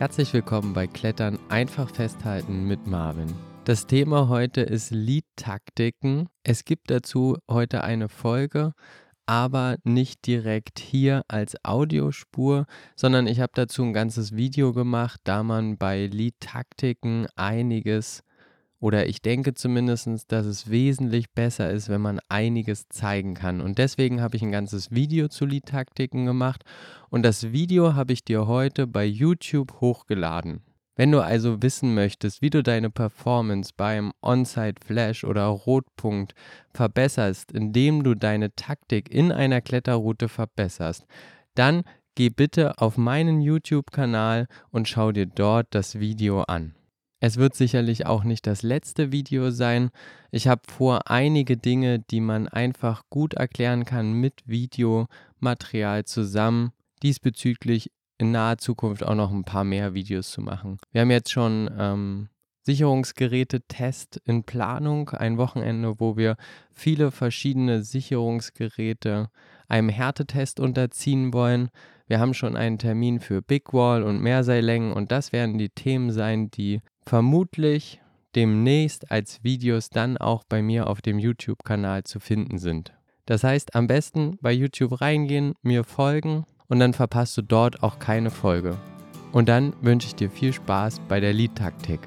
Herzlich willkommen bei Klettern einfach festhalten mit Marvin. Das Thema heute ist Lead-Taktiken. Es gibt dazu heute eine Folge, aber nicht direkt hier als Audiospur, sondern ich habe dazu ein ganzes Video gemacht, da man bei Lead-Taktiken einiges oder ich denke zumindest, dass es wesentlich besser ist, wenn man einiges zeigen kann. Und deswegen habe ich ein ganzes Video zu Lead-Taktiken gemacht und das Video habe ich dir heute bei YouTube hochgeladen. Wenn du also wissen möchtest, wie du deine Performance beim Onside Flash oder Rotpunkt verbesserst, indem du deine Taktik in einer Kletterroute verbesserst, dann geh bitte auf meinen YouTube-Kanal und schau dir dort das Video an. Es wird sicherlich auch nicht das letzte Video sein. Ich habe vor, einige Dinge, die man einfach gut erklären kann mit Videomaterial zusammen, diesbezüglich in naher Zukunft auch noch ein paar mehr Videos zu machen. Wir haben jetzt schon ähm, Sicherungsgeräte-Test in Planung, ein Wochenende, wo wir viele verschiedene Sicherungsgeräte einem Härtetest unterziehen wollen. Wir haben schon einen Termin für Big Wall und Mehrseillängen und das werden die Themen sein, die vermutlich demnächst als Videos dann auch bei mir auf dem YouTube-Kanal zu finden sind. Das heißt, am besten bei YouTube reingehen, mir folgen und dann verpasst du dort auch keine Folge. Und dann wünsche ich dir viel Spaß bei der Lead-Taktik.